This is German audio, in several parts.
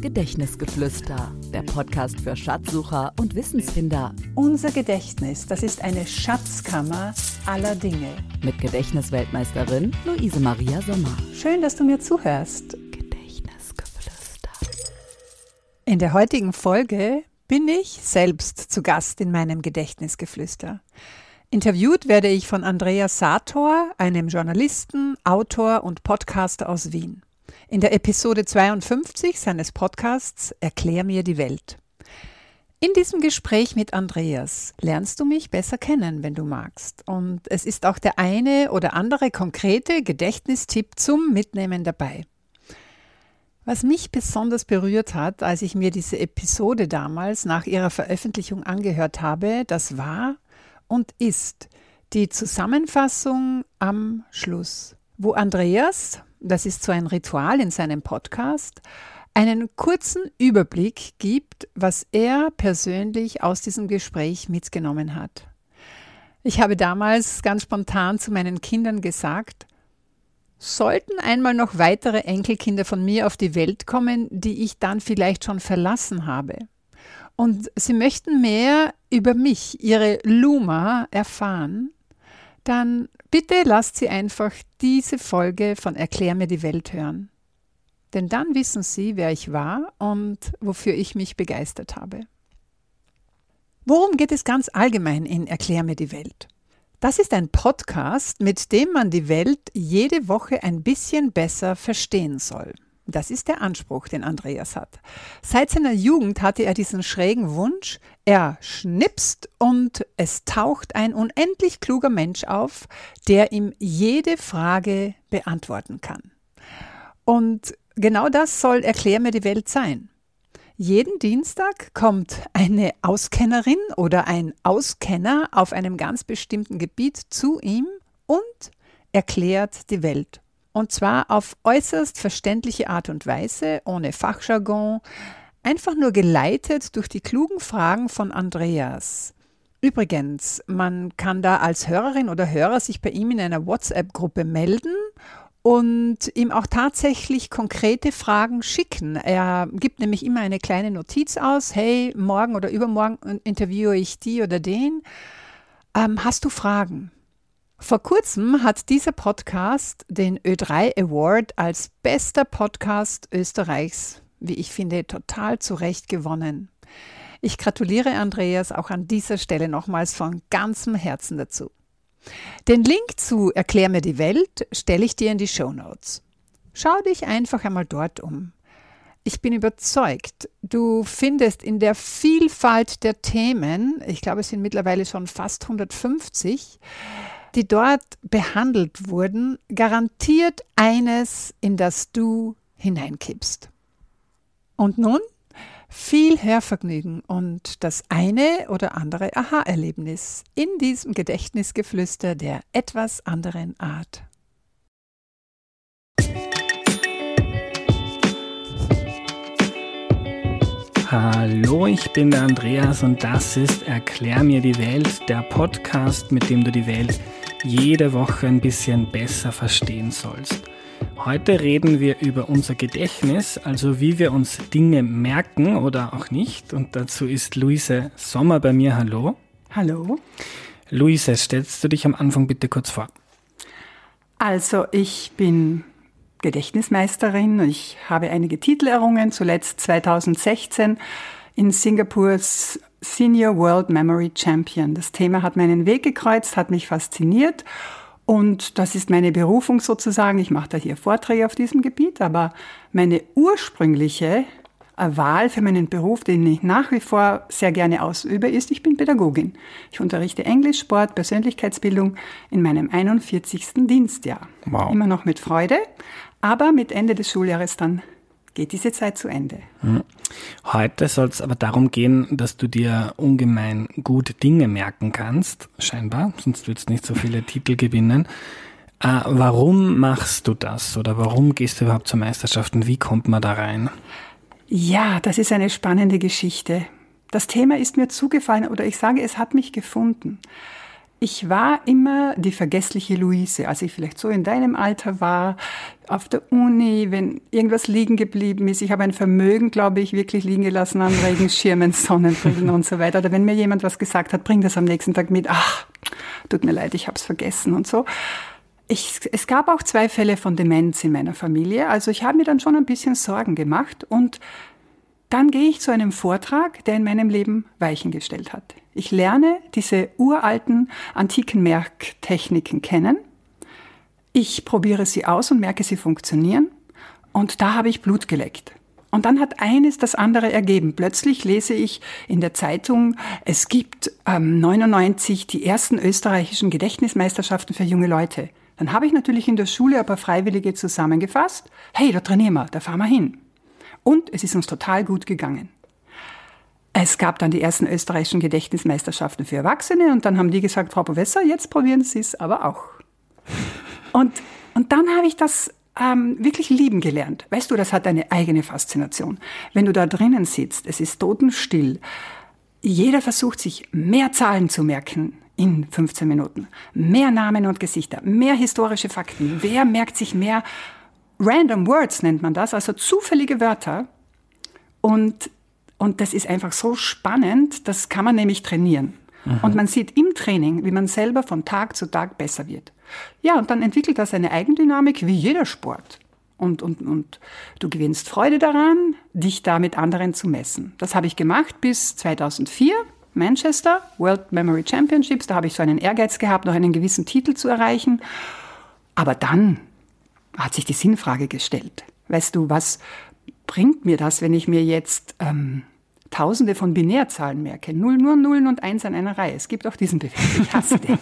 Gedächtnisgeflüster, der Podcast für Schatzsucher und Wissensfinder. Unser Gedächtnis, das ist eine Schatzkammer aller Dinge. Mit Gedächtnisweltmeisterin Luise Maria Sommer. Schön, dass du mir zuhörst. Gedächtnisgeflüster. In der heutigen Folge bin ich selbst zu Gast in meinem Gedächtnisgeflüster. Interviewt werde ich von Andreas Sator, einem Journalisten, Autor und Podcaster aus Wien in der Episode 52 seines Podcasts Erklär mir die Welt. In diesem Gespräch mit Andreas lernst du mich besser kennen, wenn du magst. Und es ist auch der eine oder andere konkrete Gedächtnistipp zum Mitnehmen dabei. Was mich besonders berührt hat, als ich mir diese Episode damals nach ihrer Veröffentlichung angehört habe, das war und ist die Zusammenfassung am Schluss, wo Andreas, das ist so ein Ritual in seinem Podcast, einen kurzen Überblick gibt, was er persönlich aus diesem Gespräch mitgenommen hat. Ich habe damals ganz spontan zu meinen Kindern gesagt, sollten einmal noch weitere Enkelkinder von mir auf die Welt kommen, die ich dann vielleicht schon verlassen habe, und sie möchten mehr über mich, ihre Luma, erfahren, dann bitte lasst sie einfach diese Folge von Erklär mir die Welt hören. Denn dann wissen sie, wer ich war und wofür ich mich begeistert habe. Worum geht es ganz allgemein in Erklär mir die Welt? Das ist ein Podcast, mit dem man die Welt jede Woche ein bisschen besser verstehen soll. Das ist der Anspruch, den Andreas hat. Seit seiner Jugend hatte er diesen schrägen Wunsch, er schnipst und es taucht ein unendlich kluger Mensch auf, der ihm jede Frage beantworten kann. Und genau das soll Erklär mir die Welt sein. Jeden Dienstag kommt eine Auskennerin oder ein Auskenner auf einem ganz bestimmten Gebiet zu ihm und erklärt die Welt und zwar auf äußerst verständliche Art und Weise, ohne Fachjargon, einfach nur geleitet durch die klugen Fragen von Andreas. Übrigens, man kann da als Hörerin oder Hörer sich bei ihm in einer WhatsApp-Gruppe melden und ihm auch tatsächlich konkrete Fragen schicken. Er gibt nämlich immer eine kleine Notiz aus, hey, morgen oder übermorgen interviewe ich die oder den. Ähm, hast du Fragen? Vor kurzem hat dieser Podcast den Ö3 Award als bester Podcast Österreichs, wie ich finde, total zu Recht gewonnen. Ich gratuliere Andreas auch an dieser Stelle nochmals von ganzem Herzen dazu. Den Link zu Erklär mir die Welt stelle ich dir in die Show Notes. Schau dich einfach einmal dort um. Ich bin überzeugt, du findest in der Vielfalt der Themen, ich glaube es sind mittlerweile schon fast 150, die dort behandelt wurden, garantiert eines, in das du hineinkippst. Und nun viel Hörvergnügen und das eine oder andere Aha-Erlebnis in diesem Gedächtnisgeflüster der etwas anderen Art. Hallo, ich bin der Andreas und das ist Erklär mir die Welt, der Podcast, mit dem du die Welt jede Woche ein bisschen besser verstehen sollst. Heute reden wir über unser Gedächtnis, also wie wir uns Dinge merken oder auch nicht. Und dazu ist Luise Sommer bei mir. Hallo. Hallo. Luise, stellst du dich am Anfang bitte kurz vor? Also, ich bin Gedächtnismeisterin. Ich habe einige Titel errungen, zuletzt 2016 in Singapurs Senior World Memory Champion. Das Thema hat meinen Weg gekreuzt, hat mich fasziniert und das ist meine Berufung sozusagen. Ich mache da hier Vorträge auf diesem Gebiet, aber meine ursprüngliche Wahl für meinen Beruf, den ich nach wie vor sehr gerne ausübe, ist, ich bin Pädagogin. Ich unterrichte Englisch, Sport, Persönlichkeitsbildung in meinem 41. Dienstjahr. Wow. Immer noch mit Freude, aber mit Ende des Schuljahres dann geht diese Zeit zu Ende. Hm. Heute soll es aber darum gehen, dass du dir ungemein gut Dinge merken kannst, scheinbar, sonst würdest du nicht so viele Titel gewinnen. Äh, warum machst du das oder warum gehst du überhaupt zur Meisterschaft und wie kommt man da rein? Ja, das ist eine spannende Geschichte. Das Thema ist mir zugefallen oder ich sage, es hat mich gefunden. Ich war immer die vergessliche Luise, als ich vielleicht so in deinem Alter war, auf der Uni, wenn irgendwas liegen geblieben ist. Ich habe ein Vermögen, glaube ich, wirklich liegen gelassen an Regenschirmen, Sonnenbrillen und so weiter. Oder wenn mir jemand was gesagt hat, bring das am nächsten Tag mit. Ach, tut mir leid, ich habe es vergessen und so. Ich, es gab auch zwei Fälle von Demenz in meiner Familie. Also ich habe mir dann schon ein bisschen Sorgen gemacht und dann gehe ich zu einem Vortrag, der in meinem Leben Weichen gestellt hat. Ich lerne diese uralten antiken Merktechniken kennen. Ich probiere sie aus und merke, sie funktionieren. Und da habe ich Blut geleckt. Und dann hat eines das andere ergeben. Plötzlich lese ich in der Zeitung, es gibt ähm, 99 die ersten österreichischen Gedächtnismeisterschaften für junge Leute. Dann habe ich natürlich in der Schule ein paar Freiwillige zusammengefasst. Hey, da trainieren wir, da fahren wir hin. Und es ist uns total gut gegangen. Es gab dann die ersten österreichischen Gedächtnismeisterschaften für Erwachsene und dann haben die gesagt, Frau Professor, jetzt probieren Sie es aber auch. Und, und dann habe ich das ähm, wirklich lieben gelernt. Weißt du, das hat eine eigene Faszination. Wenn du da drinnen sitzt, es ist totenstill. Jeder versucht sich mehr Zahlen zu merken in 15 Minuten. Mehr Namen und Gesichter, mehr historische Fakten. Wer merkt sich mehr Random Words nennt man das, also zufällige Wörter. Und, und das ist einfach so spannend, das kann man nämlich trainieren. Mhm. Und man sieht im Training, wie man selber von Tag zu Tag besser wird. Ja, und dann entwickelt das eine Eigendynamik wie jeder Sport. Und, und, und du gewinnst Freude daran, dich da mit anderen zu messen. Das habe ich gemacht bis 2004. Manchester, World Memory Championships, da habe ich so einen Ehrgeiz gehabt, noch einen gewissen Titel zu erreichen. Aber dann hat sich die Sinnfrage gestellt. Weißt du, was bringt mir das, wenn ich mir jetzt ähm, Tausende von Binärzahlen merke? Null, nur Nullen und Eins an einer Reihe. Es gibt auch diesen Begriff. Ich hasse den.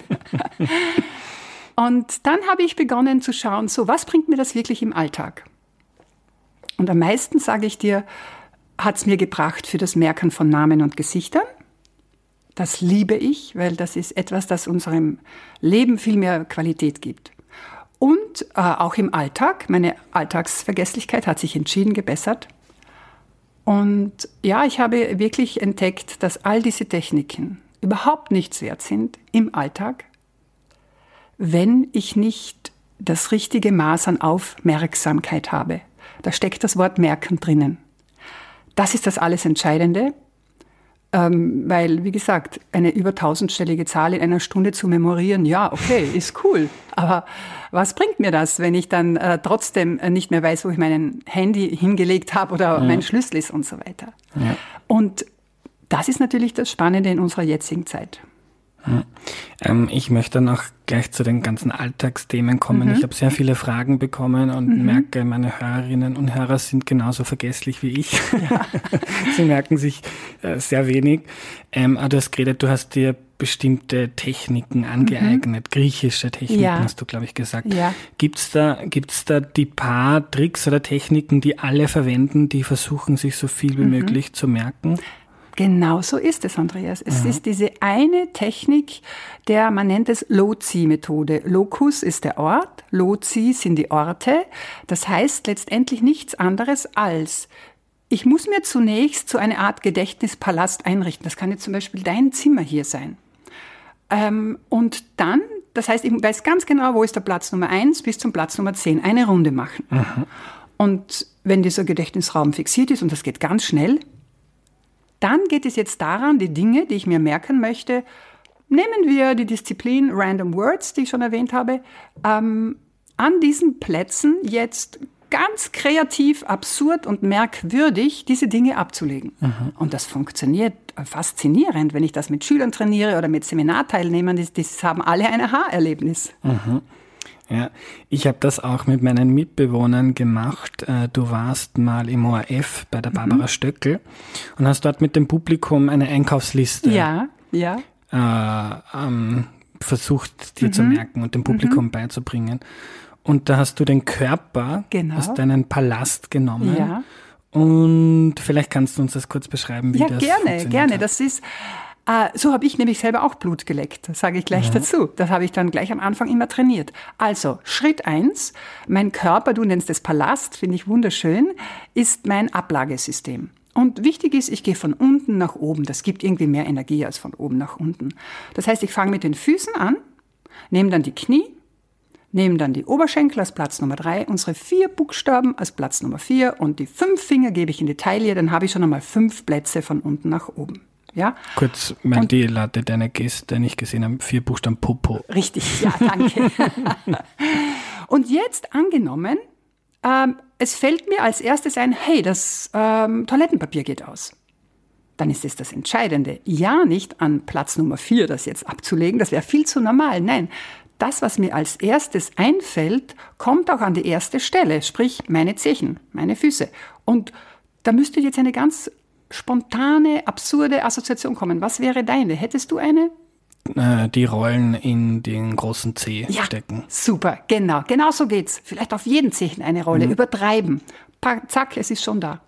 und dann habe ich begonnen zu schauen, so, was bringt mir das wirklich im Alltag? Und am meisten, sage ich dir, hat es mir gebracht für das Merken von Namen und Gesichtern. Das liebe ich, weil das ist etwas, das unserem Leben viel mehr Qualität gibt. Und äh, auch im Alltag, meine Alltagsvergesslichkeit hat sich entschieden gebessert. Und ja, ich habe wirklich entdeckt, dass all diese Techniken überhaupt nichts wert sind im Alltag, wenn ich nicht das richtige Maß an Aufmerksamkeit habe. Da steckt das Wort merken drinnen. Das ist das alles Entscheidende. Ähm, weil, wie gesagt, eine über tausendstellige Zahl in einer Stunde zu memorieren, ja, okay, ist cool. Aber was bringt mir das, wenn ich dann äh, trotzdem nicht mehr weiß, wo ich mein Handy hingelegt habe oder ja. mein Schlüssel ist und so weiter? Ja. Und das ist natürlich das Spannende in unserer jetzigen Zeit. Ähm, ich möchte noch gleich zu den ganzen Alltagsthemen kommen. Mhm. Ich habe sehr viele Fragen bekommen und mhm. merke, meine Hörerinnen und Hörer sind genauso vergesslich wie ich. Ja. Sie merken sich äh, sehr wenig. Ähm, aber du hast geredet, du hast dir bestimmte Techniken angeeignet, mhm. griechische Techniken ja. hast du, glaube ich, gesagt. Ja. Gibt's da, gibt's da die paar Tricks oder Techniken, die alle verwenden, die versuchen, sich so viel wie mhm. möglich zu merken? Genau so ist es, Andreas. Es ja. ist diese eine Technik, der man nennt es Lozi-Methode. Locus ist der Ort, Lozi sind die Orte. Das heißt letztendlich nichts anderes als ich muss mir zunächst so eine Art Gedächtnispalast einrichten. Das kann jetzt zum Beispiel dein Zimmer hier sein. Ähm, und dann, das heißt, ich weiß ganz genau, wo ist der Platz Nummer eins bis zum Platz Nummer zehn. Eine Runde machen. Mhm. Und wenn dieser Gedächtnisraum fixiert ist, und das geht ganz schnell, dann geht es jetzt daran, die Dinge, die ich mir merken möchte, nehmen wir die Disziplin Random Words, die ich schon erwähnt habe, ähm, an diesen Plätzen jetzt ganz kreativ, absurd und merkwürdig diese Dinge abzulegen. Mhm. Und das funktioniert faszinierend, wenn ich das mit Schülern trainiere oder mit Seminarteilnehmern, die, die haben alle ein Aha-Erlebnis. Mhm. Ja, ich habe das auch mit meinen Mitbewohnern gemacht. Äh, du warst mal im ORF bei der Barbara mhm. Stöckel und hast dort mit dem Publikum eine Einkaufsliste ja, ja. Äh, ähm, versucht dir mhm. zu merken und dem Publikum mhm. beizubringen. Und da hast du den Körper genau. aus deinem Palast genommen. Ja. Und vielleicht kannst du uns das kurz beschreiben, wie ja, das gerne, gerne. gerne. Das ist so habe ich nämlich selber auch Blut geleckt, sage ich gleich ja. dazu. Das habe ich dann gleich am Anfang immer trainiert. Also, Schritt eins: mein Körper, du nennst es Palast, finde ich wunderschön, ist mein Ablagesystem. Und wichtig ist, ich gehe von unten nach oben. Das gibt irgendwie mehr Energie als von oben nach unten. Das heißt, ich fange mit den Füßen an, nehme dann die Knie, nehme dann die Oberschenkel als Platz Nummer drei, unsere vier Buchstaben als Platz Nummer vier und die fünf Finger gebe ich in die Taille, dann habe ich schon einmal fünf Plätze von unten nach oben. Ja? Kurz, mein und, Latte deine Gäste nicht gesehen haben, vier Buchstaben Popo. Richtig, ja, danke. und jetzt angenommen, ähm, es fällt mir als erstes ein, hey, das ähm, Toilettenpapier geht aus. Dann ist es das Entscheidende. Ja, nicht an Platz Nummer vier das jetzt abzulegen, das wäre viel zu normal. Nein, das, was mir als erstes einfällt, kommt auch an die erste Stelle, sprich meine Zechen, meine Füße. Und da müsste jetzt eine ganz spontane, absurde Assoziation kommen. Was wäre deine? Hättest du eine? Äh, die Rollen in den großen C ja, stecken. Super, genau. Genau so geht's. Vielleicht auf jeden Zechen eine Rolle. Mhm. Übertreiben. Zack, es ist schon da.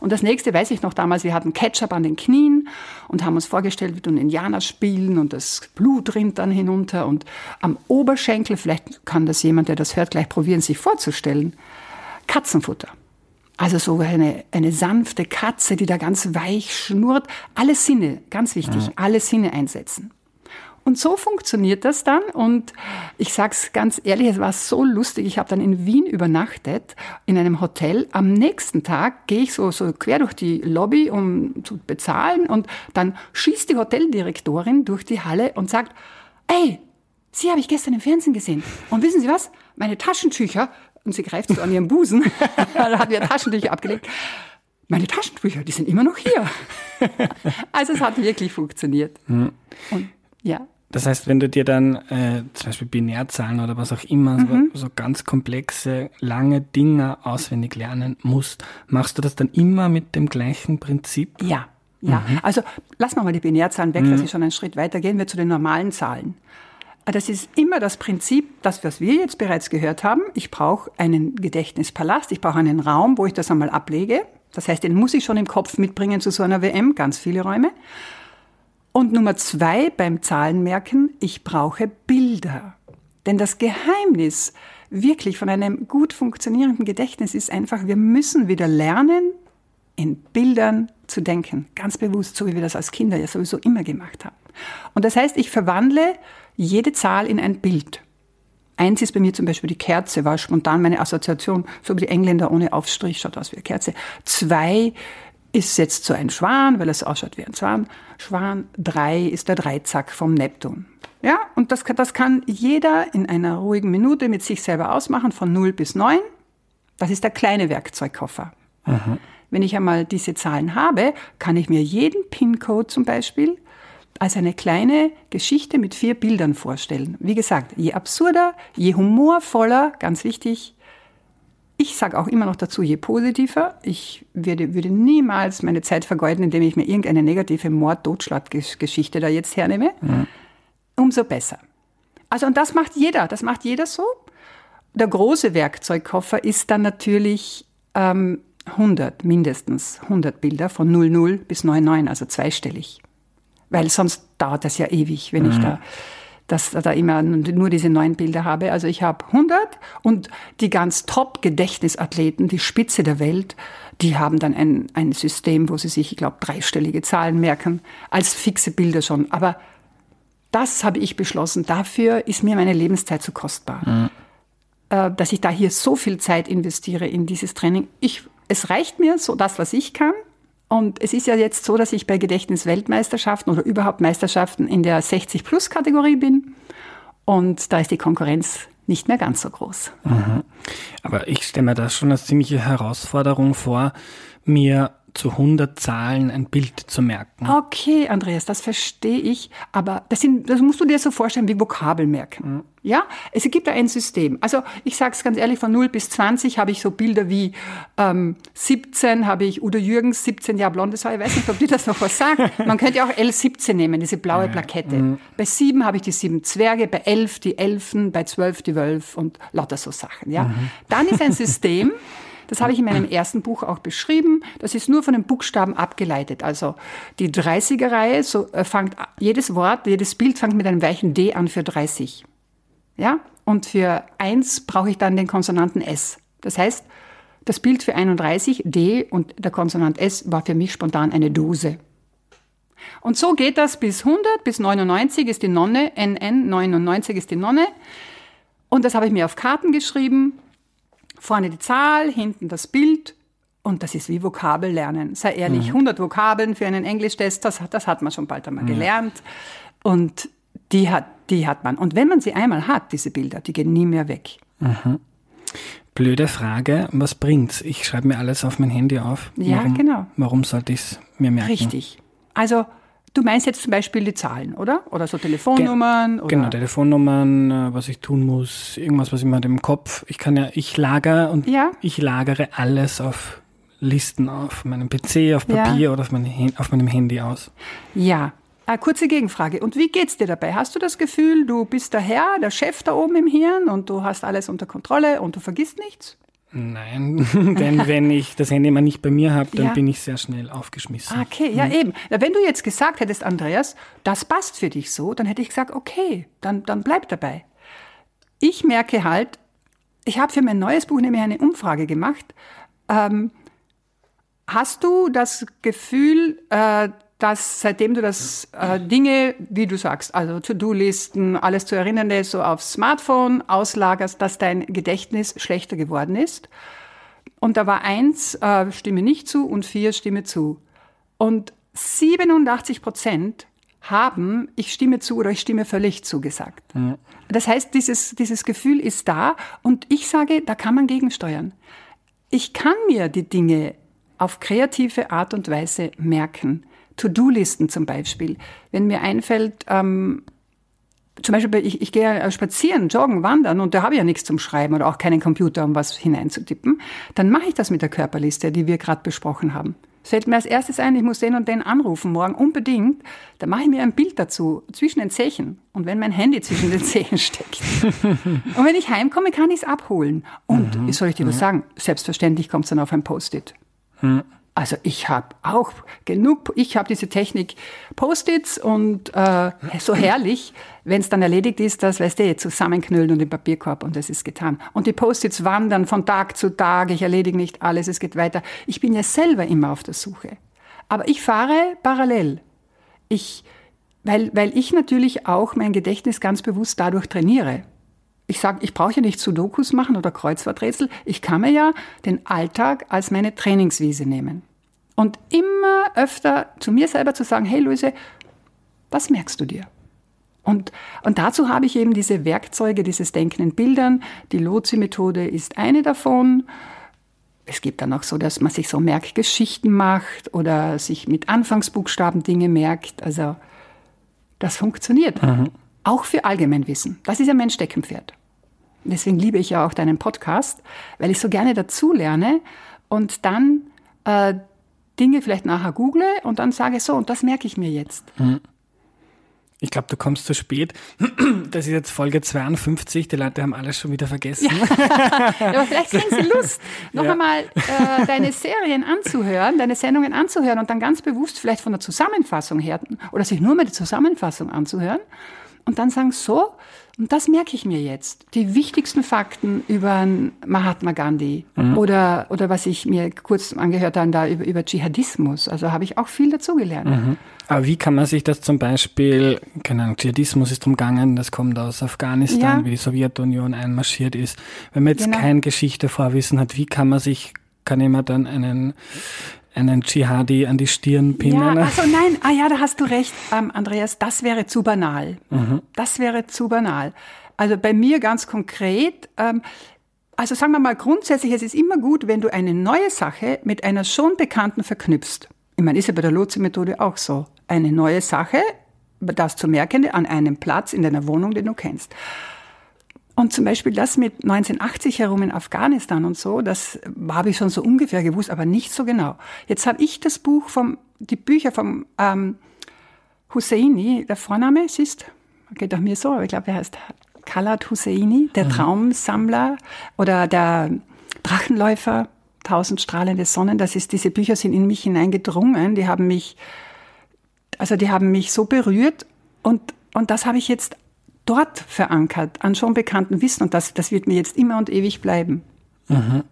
Und das nächste weiß ich noch damals, wir hatten Ketchup an den Knien und haben uns vorgestellt, wie du einen Indianer spielen und das Blut rinnt dann hinunter und am Oberschenkel, vielleicht kann das jemand, der das hört, gleich probieren, sich vorzustellen, Katzenfutter. Also so eine, eine sanfte Katze, die da ganz weich schnurrt. Alle Sinne, ganz wichtig, ja. alle Sinne einsetzen. Und so funktioniert das dann. Und ich sag's ganz ehrlich, es war so lustig. Ich habe dann in Wien übernachtet, in einem Hotel. Am nächsten Tag gehe ich so, so quer durch die Lobby, um zu bezahlen. Und dann schießt die Hoteldirektorin durch die Halle und sagt, ey, Sie habe ich gestern im Fernsehen gesehen. Und wissen Sie was? Meine Taschentücher und sie greift so an ihren Busen. da hat wir Taschentücher abgelegt. Meine Taschentücher, die sind immer noch hier. also es hat wirklich funktioniert. Mhm. Und, ja. Das heißt, wenn du dir dann äh, zum Beispiel Binärzahlen oder was auch immer, mhm. so, so, ganz komplexe, lange Dinge auswendig lernen musst, machst du das dann immer mit dem gleichen Prinzip? Ja. Ja, mhm. also lassen wir mal die Binärzahlen weg, mhm. dass sie schon einen Schritt weiter gehen wir zu den normalen Zahlen. Das ist immer das Prinzip, das, was wir jetzt bereits gehört haben. Ich brauche einen Gedächtnispalast, ich brauche einen Raum, wo ich das einmal ablege. Das heißt, den muss ich schon im Kopf mitbringen zu so einer WM, ganz viele Räume. Und Nummer zwei beim Zahlenmerken, ich brauche Bilder. Denn das Geheimnis wirklich von einem gut funktionierenden Gedächtnis ist einfach, wir müssen wieder lernen, in Bildern zu denken. Ganz bewusst, so wie wir das als Kinder ja sowieso immer gemacht haben. Und das heißt, ich verwandle jede Zahl in ein Bild. Eins ist bei mir zum Beispiel die Kerze, war spontan meine Assoziation, so wie die Engländer ohne Aufstrich, schaut aus wie eine Kerze. Zwei ist jetzt so ein Schwan, weil es ausschaut wie ein Schwan. Schwan. Drei ist der Dreizack vom Neptun. Ja, und das, das kann jeder in einer ruhigen Minute mit sich selber ausmachen, von 0 bis 9. Das ist der kleine Werkzeugkoffer. Mhm. Wenn ich einmal diese Zahlen habe, kann ich mir jeden PIN-Code zum Beispiel als eine kleine Geschichte mit vier Bildern vorstellen. Wie gesagt, je absurder, je humorvoller, ganz wichtig. Ich sage auch immer noch dazu, je positiver. Ich würde, würde niemals meine Zeit vergeuden, indem ich mir irgendeine negative Mord-Totschlag-Geschichte da jetzt hernehme. Mhm. Umso besser. Also, und das macht jeder. Das macht jeder so. Der große Werkzeugkoffer ist dann natürlich ähm, 100, mindestens 100 Bilder von 00 bis 99, also zweistellig weil sonst dauert das ja ewig, wenn mhm. ich da dass da immer nur diese neun Bilder habe. Also ich habe 100 und die ganz top Gedächtnisathleten, die Spitze der Welt, die haben dann ein, ein System, wo sie sich, ich glaube, dreistellige Zahlen merken, als fixe Bilder schon. Aber das habe ich beschlossen. Dafür ist mir meine Lebenszeit zu kostbar. Mhm. Äh, dass ich da hier so viel Zeit investiere in dieses Training. Ich, es reicht mir so das, was ich kann. Und es ist ja jetzt so, dass ich bei Gedächtnisweltmeisterschaften oder überhaupt Meisterschaften in der 60-Plus-Kategorie bin. Und da ist die Konkurrenz nicht mehr ganz so groß. Mhm. Aber ich stelle mir das schon als ziemliche Herausforderung vor, mir zu 100 Zahlen ein Bild zu merken. Okay, Andreas, das verstehe ich. Aber das, sind, das musst du dir so vorstellen wie Vokabel merken. Mhm. Ja, es gibt da ein System. Also ich sage es ganz ehrlich, von 0 bis 20 habe ich so Bilder wie ähm, 17 habe ich Udo Jürgens, 17 Jahre blondes Haar. Ich weiß nicht, ob dir das noch was sagt. Man könnte auch L17 nehmen, diese blaue Plakette. Mhm. Bei 7 habe ich die sieben Zwerge, bei 11 die Elfen, bei 12 die Wölfe und lauter so Sachen. Ja, mhm. Dann ist ein System, Das habe ich in meinem ersten Buch auch beschrieben. Das ist nur von den Buchstaben abgeleitet. Also die 30er-Reihe, so äh, fängt jedes Wort, jedes Bild fängt mit einem weichen D an für 30. Ja? Und für 1 brauche ich dann den Konsonanten S. Das heißt, Das Bild für 31, D und der Konsonant S war für mich spontan eine Dose. Und so geht das bis 100, bis 99 ist die Nonne, NN 99 ist die Nonne. Und das habe ich mir auf Karten geschrieben. Vorne die Zahl, hinten das Bild. Und das ist wie Vokabel lernen. Sei ehrlich, mhm. 100 Vokabeln für einen Englisch-Test, das, das hat man schon bald einmal mhm. gelernt. Und die hat, die hat man. Und wenn man sie einmal hat, diese Bilder, die gehen nie mehr weg. Mhm. Blöde Frage, was bringt's? Ich schreibe mir alles auf mein Handy auf. Ja, warum, genau. Warum sollte ich es mir merken? Richtig. Also du meinst jetzt zum Beispiel die Zahlen, oder? Oder so Telefonnummern? Ge oder? Genau, Telefonnummern, äh, was ich tun muss, irgendwas, was ich mir im Kopf. Ich kann ja, ich lager und ja. ich lagere alles auf Listen auf meinem PC, auf Papier ja. oder auf, meine, auf meinem Handy aus. Ja, eine kurze Gegenfrage. Und wie geht's dir dabei? Hast du das Gefühl, du bist der Herr, der Chef da oben im Hirn und du hast alles unter Kontrolle und du vergisst nichts? Nein, denn wenn ich das Handy mal nicht bei mir habe, dann ja. bin ich sehr schnell aufgeschmissen. Okay, ja mhm. eben. Wenn du jetzt gesagt hättest, Andreas, das passt für dich so, dann hätte ich gesagt, okay, dann, dann bleib dabei. Ich merke halt, ich habe für mein neues Buch nämlich eine Umfrage gemacht. Ähm, hast du das Gefühl, äh, dass seitdem du das äh, Dinge, wie du sagst, also To-Do-Listen, alles zu erinnern, so aufs Smartphone auslagerst, dass dein Gedächtnis schlechter geworden ist. Und da war eins, äh, stimme nicht zu und vier, stimme zu. Und 87 Prozent haben, ich stimme zu oder ich stimme völlig zu gesagt. Das heißt, dieses, dieses Gefühl ist da und ich sage, da kann man gegensteuern. Ich kann mir die Dinge auf kreative Art und Weise merken. To-Do-Listen zum Beispiel. Wenn mir einfällt, ähm, zum Beispiel, ich, ich gehe spazieren, joggen, wandern und da habe ich ja nichts zum Schreiben oder auch keinen Computer, um was hineinzutippen, dann mache ich das mit der Körperliste, die wir gerade besprochen haben. Es fällt mir als erstes ein, ich muss den und den anrufen morgen unbedingt. Da mache ich mir ein Bild dazu zwischen den Zehen. Und wenn mein Handy zwischen den Zehen steckt. und wenn ich heimkomme, kann ich es abholen. Und, mhm. soll ich dir was sagen? Selbstverständlich kommt es dann auf ein Post-it. Mhm. Also ich habe auch genug, ich habe diese Technik Post-its und äh, so herrlich, wenn es dann erledigt ist, das weißt du, zusammenknüllen und im Papierkorb und das ist getan. Und die Post-its wandern von Tag zu Tag, ich erledige nicht alles, es geht weiter. Ich bin ja selber immer auf der Suche. Aber ich fahre parallel. Ich, weil, weil ich natürlich auch mein Gedächtnis ganz bewusst dadurch trainiere ich sage, ich brauche ja nicht Sudokus machen oder Kreuzworträtsel. Ich kann mir ja den Alltag als meine Trainingswiese nehmen. Und immer öfter zu mir selber zu sagen, hey Luise, was merkst du dir? Und, und dazu habe ich eben diese Werkzeuge, dieses Denken in Bildern. Die Lotsi-Methode ist eine davon. Es gibt dann auch so, dass man sich so Merkgeschichten macht oder sich mit Anfangsbuchstaben Dinge merkt. Also das funktioniert. Mhm. Auch für Allgemeinwissen. Das ist ja mein Steckenpferd. Deswegen liebe ich ja auch deinen Podcast, weil ich so gerne dazulerne und dann äh, Dinge vielleicht nachher google und dann sage so, und das merke ich mir jetzt. Hm. Ich glaube, du kommst zu spät. Das ist jetzt Folge 52. Die Leute haben alles schon wieder vergessen. Ja. aber vielleicht kriegen sie Lust, noch ja. einmal äh, deine Serien anzuhören, deine Sendungen anzuhören und dann ganz bewusst vielleicht von der Zusammenfassung her oder sich nur mit der Zusammenfassung anzuhören und dann sagen, so, und das merke ich mir jetzt, die wichtigsten Fakten über Mahatma Gandhi mhm. oder, oder was ich mir kurz angehört habe, da über, über Dschihadismus. Also habe ich auch viel dazugelernt. Mhm. Aber wie kann man sich das zum Beispiel, keine Ahnung, Dschihadismus ist umgangen, das kommt aus Afghanistan, ja. wie die Sowjetunion einmarschiert ist. Wenn man jetzt genau. kein Geschichtevorwissen hat, wie kann man sich, kann jemand dann einen einen Dschihadi an die Stirn pinnen. Ja, also nein, ah ja, da hast du recht, ähm, Andreas, das wäre zu banal. Mhm. Das wäre zu banal. Also bei mir ganz konkret, ähm, also sagen wir mal grundsätzlich, es ist immer gut, wenn du eine neue Sache mit einer schon bekannten verknüpfst. Ich meine, ist ja bei der Lotse-Methode auch so. Eine neue Sache, das zu merken, an einem Platz in deiner Wohnung, den du kennst. Und zum Beispiel das mit 1980 herum in Afghanistan und so, das habe ich schon so ungefähr gewusst, aber nicht so genau. Jetzt habe ich das Buch vom, die Bücher vom ähm, Husseini, der Vorname ist, geht auch mir so, aber ich glaube, er heißt Khalad Husseini, der mhm. Traumsammler oder der Drachenläufer, Tausend strahlende Sonnen. Das ist, diese Bücher sind in mich hineingedrungen. Die haben mich, also die haben mich so berührt und, und das habe ich jetzt dort verankert, an schon bekannten Wissen. Und das, das wird mir jetzt immer und ewig bleiben. Mhm.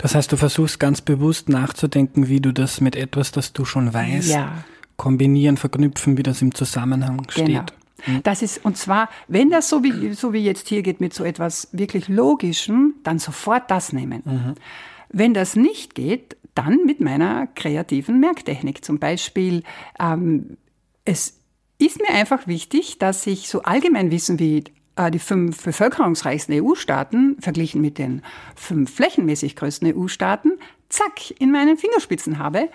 Das heißt, du versuchst ganz bewusst nachzudenken, wie du das mit etwas, das du schon weißt, Ja. kombinieren, verknüpfen, wie das im Zusammenhang Genau. steht. Das ist, und zwar, wenn das so wie, so wie jetzt hier geht mit so etwas wirklich Logischem, dann sofort das nehmen. Wenn das nicht geht, dann mit meiner kreativen Merktechnik. Zum Beispiel, ähm, es ist mir einfach wichtig, dass ich so Allgemeinwissen wie äh, die fünf bevölkerungsreichsten EU-Staaten verglichen mit den fünf flächenmäßig größten EU-Staaten, zack, in meinen Fingerspitzen habe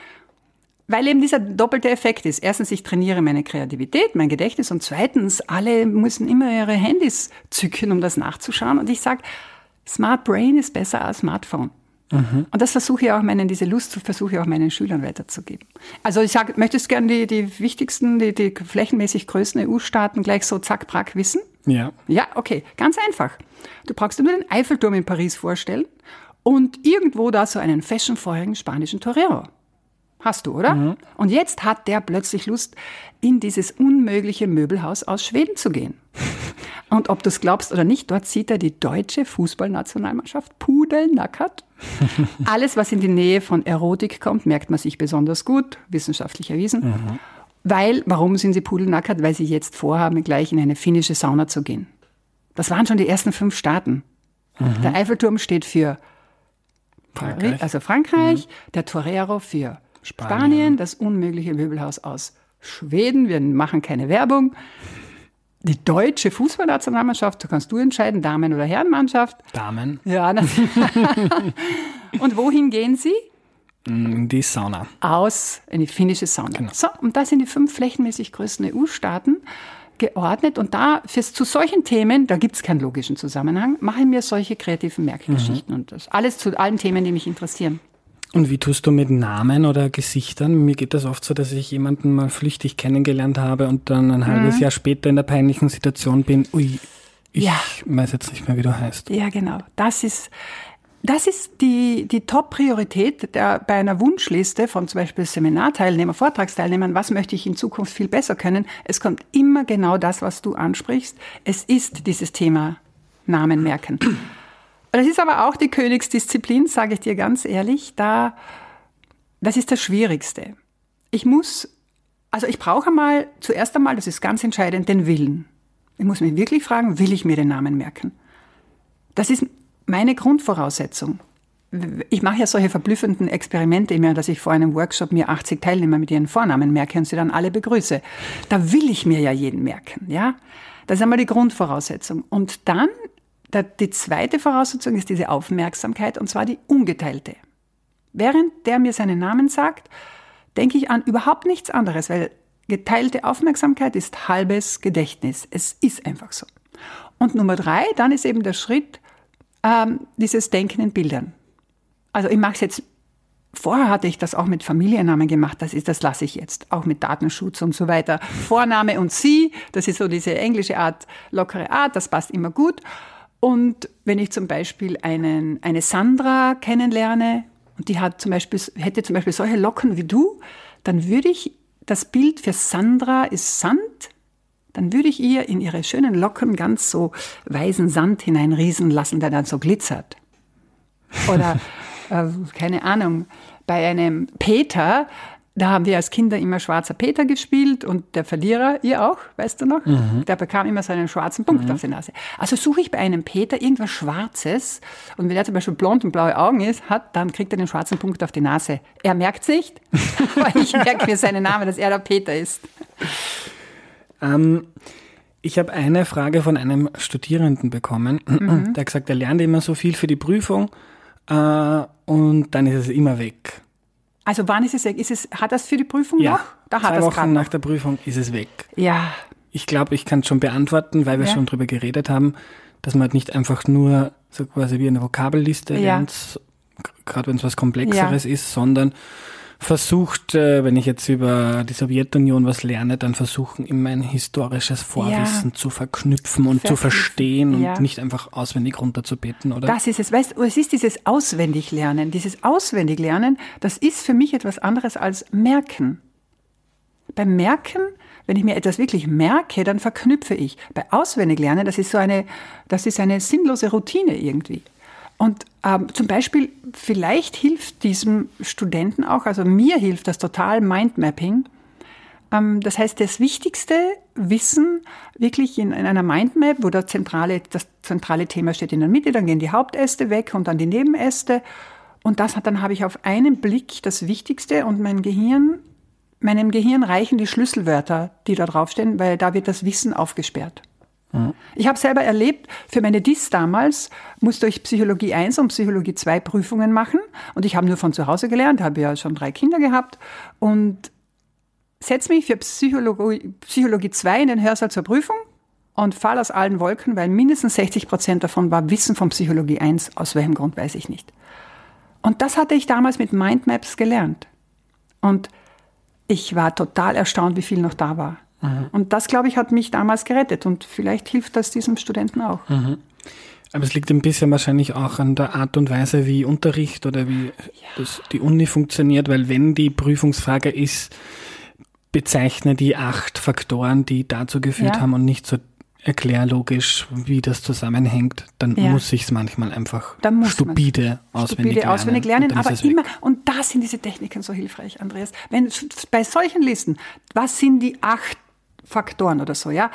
weil eben dieser doppelte Effekt ist. Erstens, ich trainiere meine Kreativität, mein Gedächtnis und zweitens, alle müssen immer ihre Handys zücken, um das nachzuschauen. Und ich sage, Smart Brain ist besser als Smartphone. Und das versuche ich auch meinen, diese Lust versuche ich auch meinen Schülern weiterzugeben. Also ich sage, möchtest gerne die, die wichtigsten, die, die flächenmäßig größten EU-Staaten gleich so zack, brack wissen? Ja. Ja, okay, ganz einfach. Du brauchst dir nur den Eiffelturm in Paris vorstellen und irgendwo da so einen fashionvorherigen spanischen Torero. Hast du, oder? Und jetzt hat der plötzlich Lust, in dieses unmögliche Möbelhaus aus Schweden zu gehen. Und ob du es glaubst oder nicht, dort sieht er die deutsche Fußballnationalmannschaft pudelnackert. Alles, was in die Nähe von Erotik kommt, merkt man sich besonders gut, wissenschaftlich erwiesen. Weil, warum sind sie pudelnackert? Weil sie jetzt vorhaben, gleich in eine finnische Sauna zu gehen. Das waren schon die ersten fünf Staaten. Der Eiffelturm steht für Frankreich. also Frankreich, der Torero für Spanien. Spanien. das unmögliche Möbelhaus aus Schweden, wir machen keine Werbung. Die deutsche Fußballnationalmannschaft, da kannst du entscheiden, Damen- oder Herrenmannschaft. Damen Ja, das Und wohin gehen sie? in die Sauna. aus in die finnische Sauna. Genau. So, und das sind die fünf flächenmäßig größten EU-Staaten geordnet. Und da fürs, zu solchen Themen, da gibt es keinen logischen Zusammenhang, mache ich mir solche kreativen Merkgeschichten. Und das alles zu allen Themen, die mich interessieren. Und wie tust du mit Namen oder Gesichtern? Mir geht das oft so, dass ich jemanden mal flüchtig kennengelernt habe und dann ein halbes Jahr später in der peinlichen Situation bin, ui, ich Ja. weiß jetzt nicht mehr, wie du heißt. Ja, genau. Das ist, das ist die, die Top-Priorität bei einer Wunschliste von zum Beispiel Seminarteilnehmern, Vortragsteilnehmern. Was möchte ich in Zukunft viel besser können? Es kommt immer genau das, was du ansprichst. Es ist dieses Thema Namen merken. Das ist aber auch die Königsdisziplin, sage ich dir ganz ehrlich. Da, das ist das Schwierigste. Ich muss, also ich brauche mal, zuerst einmal, das ist ganz entscheidend, den Willen. Ich muss mich wirklich fragen, will ich mir den Namen merken? Das ist meine Grundvoraussetzung. Ich mache ja solche verblüffenden Experimente immer, dass ich vor einem Workshop mir 80 Teilnehmer mit ihren Vornamen merke und sie dann alle begrüße. Da will ich mir ja jeden merken, ja? Das ist einmal die Grundvoraussetzung. Und dann, die zweite Voraussetzung ist diese Aufmerksamkeit, und zwar die ungeteilte. Während der mir seinen Namen sagt, denke ich an überhaupt nichts anderes, weil geteilte Aufmerksamkeit ist halbes Gedächtnis. Es ist einfach so. Und Nummer drei, dann ist eben der Schritt, ähm, dieses Denken in Bildern. Also ich mache es jetzt, vorher hatte ich das auch mit Familiennamen gemacht, das, das lasse ich jetzt, auch mit Datenschutz und so weiter. Vorname und Sie, das ist so diese englische Art, lockere Art, das passt immer gut. Und wenn ich zum Beispiel einen, eine Sandra kennenlerne und die hat zum Beispiel, hätte zum Beispiel solche Locken wie du, dann würde ich, das Bild für Sandra ist Sand, dann würde ich ihr in ihre schönen Locken ganz so weißen Sand hineinriesen lassen, der dann so glitzert. Oder, äh, keine Ahnung, bei einem Peter, da haben wir als Kinder immer schwarzer Peter gespielt und der Verlierer, ihr auch, weißt du noch? Der bekam immer so einen schwarzen Punkt auf die Nase. Also suche ich bei einem Peter irgendwas Schwarzes und wenn er zum Beispiel blond und blaue Augen ist, hat, dann kriegt er den schwarzen Punkt auf die Nase. Er merkt nicht, aber ich merke mir seinen Namen, dass er der Peter ist. Ähm, ich habe eine Frage von einem Studierenden bekommen, Mhm. der hat gesagt, er lernt immer so viel für die Prüfung äh, und dann ist es immer weg. Also wann ist es weg? Ist es, hat das für die Prüfung Ja, noch? Da hat zwei das Wochen nach der Prüfung ist es weg. Ja, Ich glaube, ich kann es schon beantworten, weil wir Ja. schon drüber geredet haben, dass man halt nicht einfach nur so quasi wie eine Vokabelliste Ja. lernt, gerade wenn es was Komplexeres ist, sondern versucht, äh, wenn ich jetzt über die Sowjetunion was lerne, dann versuchen, immer ein historisches Vorwissen zu verknüpfen und zu Verknüpfen, verstehen und ja. nicht einfach auswendig runterzubeten, oder? Das ist es. Weißt du, es ist dieses Auswendiglernen. Dieses Auswendiglernen, das ist für mich etwas anderes als Merken. Beim Merken, wenn ich mir etwas wirklich merke, dann verknüpfe ich. Bei Auswendiglernen, das ist so eine, das ist eine sinnlose Routine irgendwie. Und ähm, zum Beispiel, vielleicht hilft diesem Studenten auch, also mir hilft das total Mindmapping. Ähm, das heißt, das wichtigste Wissen wirklich in, in einer Mindmap, wo das zentrale, das zentrale Thema steht in der Mitte, dann gehen die Hauptäste weg und dann die Nebenäste. Und das hat, dann habe ich auf einen Blick das Wichtigste und mein Gehirn, meinem Gehirn reichen die Schlüsselwörter, die da draufstehen, weil da wird das Wissen aufgesperrt. Ich habe selber erlebt, für meine DIS damals musste ich Psychologie 1 und Psychologie 2 Prüfungen machen und ich habe nur von zu Hause gelernt, habe ja schon drei Kinder gehabt und setze mich für Psychologie, Psychologie 2 in den Hörsaal zur Prüfung und falle aus allen Wolken, weil mindestens 60 Prozent davon war Wissen von Psychologie 1, aus welchem Grund weiß ich nicht. Und das hatte ich damals mit Mindmaps gelernt. Und ich war total erstaunt, wie viel noch da war. Mhm. Und das, glaube ich, hat mich damals gerettet. Und vielleicht hilft das diesem Studenten auch. Mhm. Aber es liegt ein bisschen wahrscheinlich auch an der Art und Weise, wie Unterricht oder wie ja. die Uni funktioniert, weil wenn die Prüfungsfrage ist, bezeichne die acht Faktoren, die dazu geführt ja. haben und nicht so erklärlogisch, wie das zusammenhängt, dann ja. muss ich es manchmal einfach stupide auswendig stupide auswendig lernen. lernen aber immer, und da sind diese Techniken so hilfreich, Andreas. Wenn bei solchen Listen, was sind die acht Faktoren oder so, ja?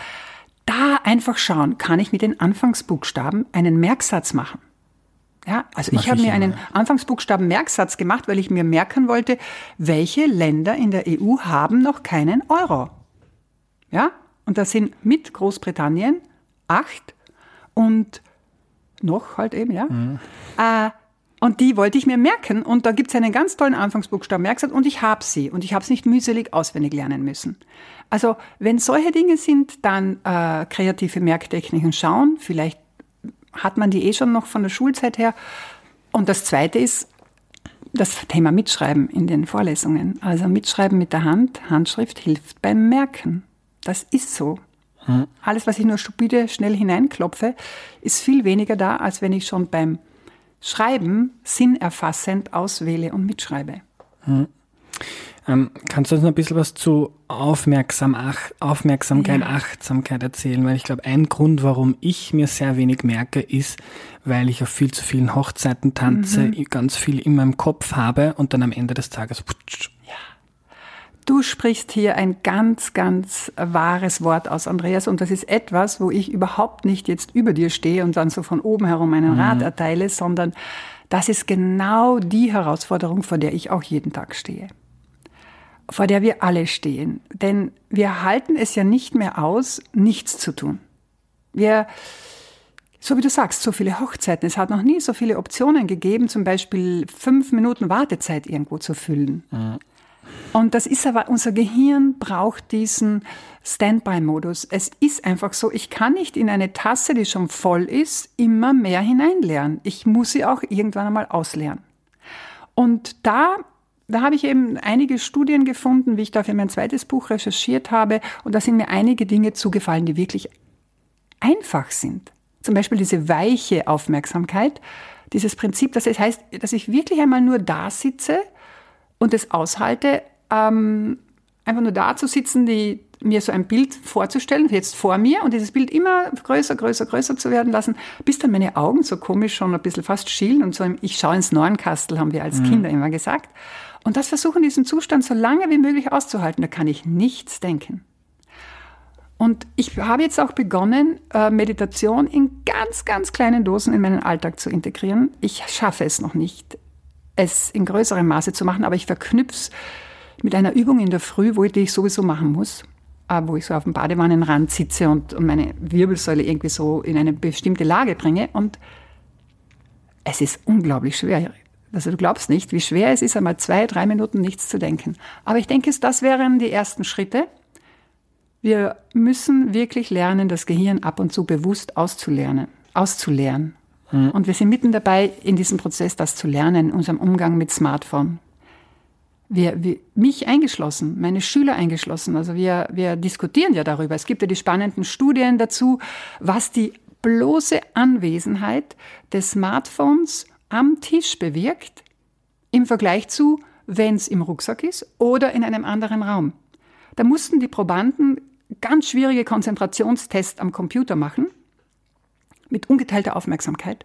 Da einfach schauen, kann ich mit den Anfangsbuchstaben einen Merksatz machen? Ja, also ich habe mir einen Anfangsbuchstaben Merksatz gemacht, weil ich mir merken wollte, welche Länder in der EU haben noch keinen Euro. Ja, und das sind mit Großbritannien acht und noch halt eben, ja. Mhm. Äh, und die wollte ich mir merken. Und da gibt es einen ganz tollen Anfangsbuchstaben Merksatz und ich habe sie. Und ich habe es nicht mühselig auswendig lernen müssen. Also wenn solche Dinge sind, dann äh, kreative Merktechniken schauen. Vielleicht hat man die eh schon noch von der Schulzeit her. Und das Zweite ist das Thema Mitschreiben in den Vorlesungen. Also Mitschreiben mit der Hand, Handschrift hilft beim Merken. Das ist so. Hm. Alles, was ich nur stupide schnell hineinklopfe, ist viel weniger da, als wenn ich schon beim Schreiben sinnerfassend auswähle und mitschreibe. Hm. Ähm, kannst du uns noch ein bisschen was zu Aufmerksam, Ach, Aufmerksamkeit, ja. Achtsamkeit erzählen? Weil ich glaube, ein Grund, warum ich mir sehr wenig merke, ist, weil ich auf viel zu vielen Hochzeiten tanze, mhm. ganz viel in meinem Kopf habe und dann am Ende des Tages. Putsch. Du sprichst hier ein ganz, ganz wahres Wort aus, Andreas, und das ist etwas, wo ich überhaupt nicht jetzt über dir stehe und dann so von oben herum einen mhm. Rat erteile, sondern das ist genau die Herausforderung, vor der ich auch jeden Tag stehe vor der wir alle stehen. Denn wir halten es ja nicht mehr aus, nichts zu tun. Wir, so wie du sagst, so viele Hochzeiten. Es hat noch nie so viele Optionen gegeben, zum Beispiel fünf Minuten Wartezeit irgendwo zu füllen. Mhm. Und das ist aber, unser Gehirn braucht diesen Standby-Modus. Es ist einfach so, ich kann nicht in eine Tasse, die schon voll ist, immer mehr hineinleeren. Ich muss sie auch irgendwann einmal ausleeren. Und da da habe ich eben einige Studien gefunden, wie ich da für mein zweites Buch recherchiert habe. Und da sind mir einige Dinge zugefallen, die wirklich einfach sind. Zum Beispiel diese weiche Aufmerksamkeit, dieses Prinzip, dass es heißt, dass ich wirklich einmal nur da sitze und es aushalte, ähm, einfach nur da zu sitzen, die, mir so ein Bild vorzustellen, jetzt vor mir, und dieses Bild immer größer, größer, größer zu werden lassen, bis dann meine Augen so komisch schon ein bisschen fast schielen und so, ich schaue ins Nornkastel, haben wir als mhm. Kinder immer gesagt. Und das versuchen, diesen Zustand so lange wie möglich auszuhalten. Da kann ich nichts denken. Und ich habe jetzt auch begonnen, äh, Meditation in ganz, ganz kleinen Dosen in meinen Alltag zu integrieren. Ich schaffe es noch nicht, es in größerem Maße zu machen, aber ich verknüpfe es mit einer Übung in der Früh, wo ich, die ich sowieso machen muss, äh, wo ich so auf dem Badewannenrand sitze und, und meine Wirbelsäule irgendwie so in eine bestimmte Lage bringe. Und es ist unglaublich schwer. Also du glaubst nicht, wie schwer es ist, einmal zwei, drei Minuten nichts zu denken. Aber ich denke, das wären die ersten Schritte. Wir müssen wirklich lernen, das Gehirn ab und zu bewusst auszulernen, auszulernen. Mhm. Und wir sind mitten dabei, in diesem Prozess das zu lernen, in unserem Umgang mit Smartphone. Wir, wir, mich eingeschlossen, meine Schüler eingeschlossen. Also wir, wir diskutieren ja darüber. Es gibt ja die spannenden Studien dazu, was die bloße Anwesenheit des Smartphones am Tisch bewirkt im Vergleich zu, wenn es im Rucksack ist oder in einem anderen Raum. Da mussten die Probanden ganz schwierige Konzentrationstests am Computer machen mit ungeteilter Aufmerksamkeit.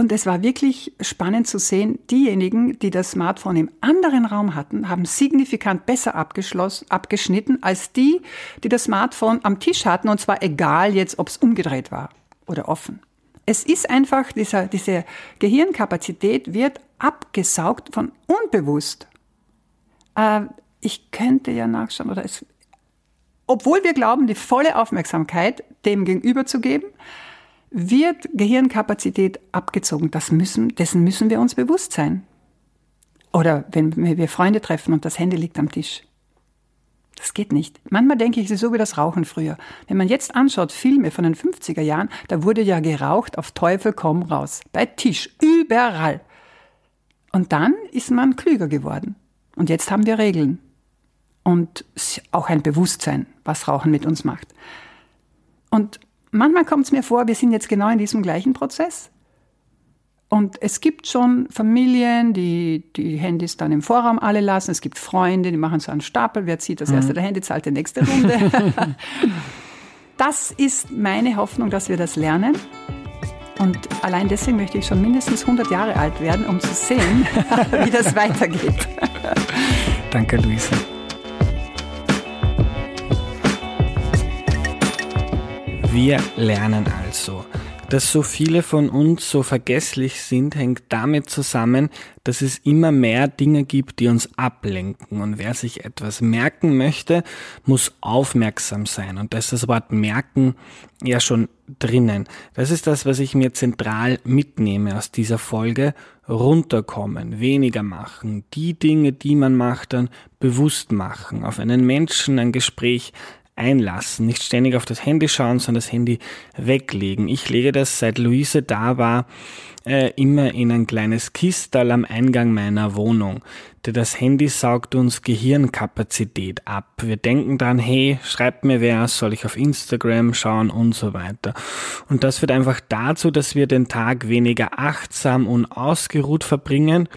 Und es war wirklich spannend zu sehen, diejenigen, die das Smartphone im anderen Raum hatten, haben signifikant besser abgeschnitten als die, die das Smartphone am Tisch hatten, und zwar egal jetzt, ob es umgedreht war oder offen. Es ist einfach, dieser, diese Gehirnkapazität wird abgesaugt von unbewusst. Äh, ich könnte ja nachschauen, oder es, obwohl wir glauben, die volle Aufmerksamkeit dem gegenüber zu geben, wird Gehirnkapazität abgezogen. Das müssen, dessen müssen wir uns bewusst sein. Oder wenn wir Freunde treffen und das Handy liegt am Tisch. Das geht nicht. Manchmal denke ich, es ist so wie das Rauchen früher. Wenn man jetzt anschaut, Filme von den 50er Jahren, da wurde ja geraucht auf Teufel komm raus. Bei Tisch, überall. Und dann ist man klüger geworden. Und jetzt haben wir Regeln. Und auch ein Bewusstsein, was Rauchen mit uns macht. Und manchmal kommt es mir vor, wir sind jetzt genau in diesem gleichen Prozess. Und es gibt schon Familien, die die Handys dann im Vorraum alle lassen. Es gibt Freunde, die machen so einen Stapel. Wer zieht das erste mhm. der Handy, zahlt die nächste Runde. das ist meine Hoffnung, dass wir das lernen. Und allein deswegen möchte ich schon mindestens 100 Jahre alt werden, um zu sehen, wie das weitergeht. Danke, Luisa. Wir lernen also. Dass so viele von uns so vergesslich sind, hängt damit zusammen, dass es immer mehr Dinge gibt, die uns ablenken. Und wer sich etwas merken möchte, muss aufmerksam sein. Und da ist das Wort merken ja schon drinnen. Das ist das, was ich mir zentral mitnehme aus dieser Folge. Runterkommen, weniger machen, die Dinge, die man macht, dann bewusst machen, auf einen Menschen, ein Gespräch einlassen. Nicht ständig auf das Handy schauen, sondern das Handy weglegen. Ich lege das, seit Luise da war, äh, immer in ein kleines Kistal am Eingang meiner Wohnung. Denn das Handy saugt uns Gehirnkapazität ab. Wir denken dann, hey, schreibt mir wer, soll ich auf Instagram schauen und so weiter. Und das führt einfach dazu, dass wir den Tag weniger achtsam und ausgeruht verbringen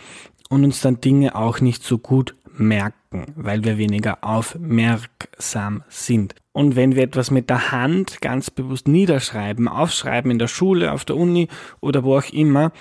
und uns dann Dinge auch nicht so gut merken, weil wir weniger aufmerksam sind. Und wenn wir etwas mit der Hand ganz bewusst niederschreiben, aufschreiben in der Schule, auf der Uni oder wo auch immer,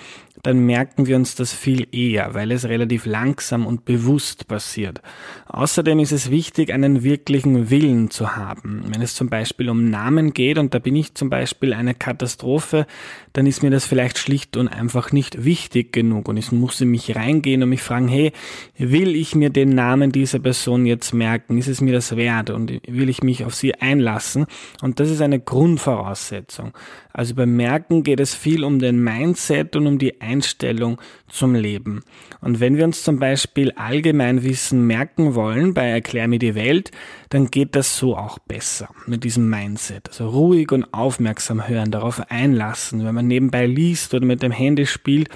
dann merken wir uns das viel eher, weil es relativ langsam und bewusst passiert. Außerdem ist es wichtig, einen wirklichen Willen zu haben. Wenn es zum Beispiel um Namen geht und da bin ich zum Beispiel eine Katastrophe, dann ist mir das vielleicht schlicht und einfach nicht wichtig genug und ich muss in mich reingehen und mich fragen, hey, will ich mir den Namen dieser Person jetzt merken? Ist es mir das wert und will ich mich auf sie einlassen? Und das ist eine Grundvoraussetzung. Also beim Merken geht es viel um den Mindset und um die Einstellung zum Leben. Und wenn wir uns zum Beispiel Allgemeinwissen merken wollen bei Erklär mir die Welt, dann geht das so auch besser mit diesem Mindset. Also ruhig und aufmerksam hören, darauf einlassen. Wenn man nebenbei liest oder mit dem Handy spielt,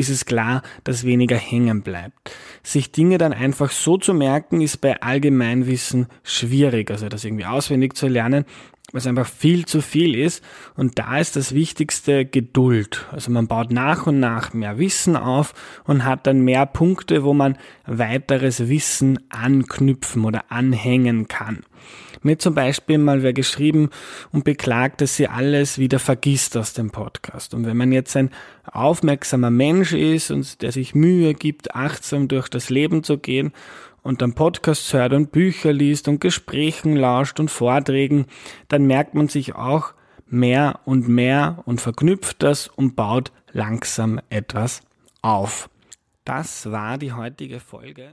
ist es klar, dass weniger hängen bleibt. Sich Dinge dann einfach so zu merken, ist bei Allgemeinwissen schwierig, also das irgendwie auswendig zu lernen was einfach viel zu viel ist. Und da ist das Wichtigste Geduld. Also man baut nach und nach mehr Wissen auf und hat dann mehr Punkte, wo man weiteres Wissen anknüpfen oder anhängen kann. Mir zum Beispiel mal wer geschrieben und beklagt, dass sie alles wieder vergisst aus dem Podcast. Und wenn man jetzt ein aufmerksamer Mensch ist und der sich Mühe gibt, achtsam durch das Leben zu gehen und dann Podcasts hört und Bücher liest und Gesprächen lauscht und Vorträgen, dann merkt man sich auch mehr und mehr und verknüpft das und baut langsam etwas auf. Das war die heutige Folge.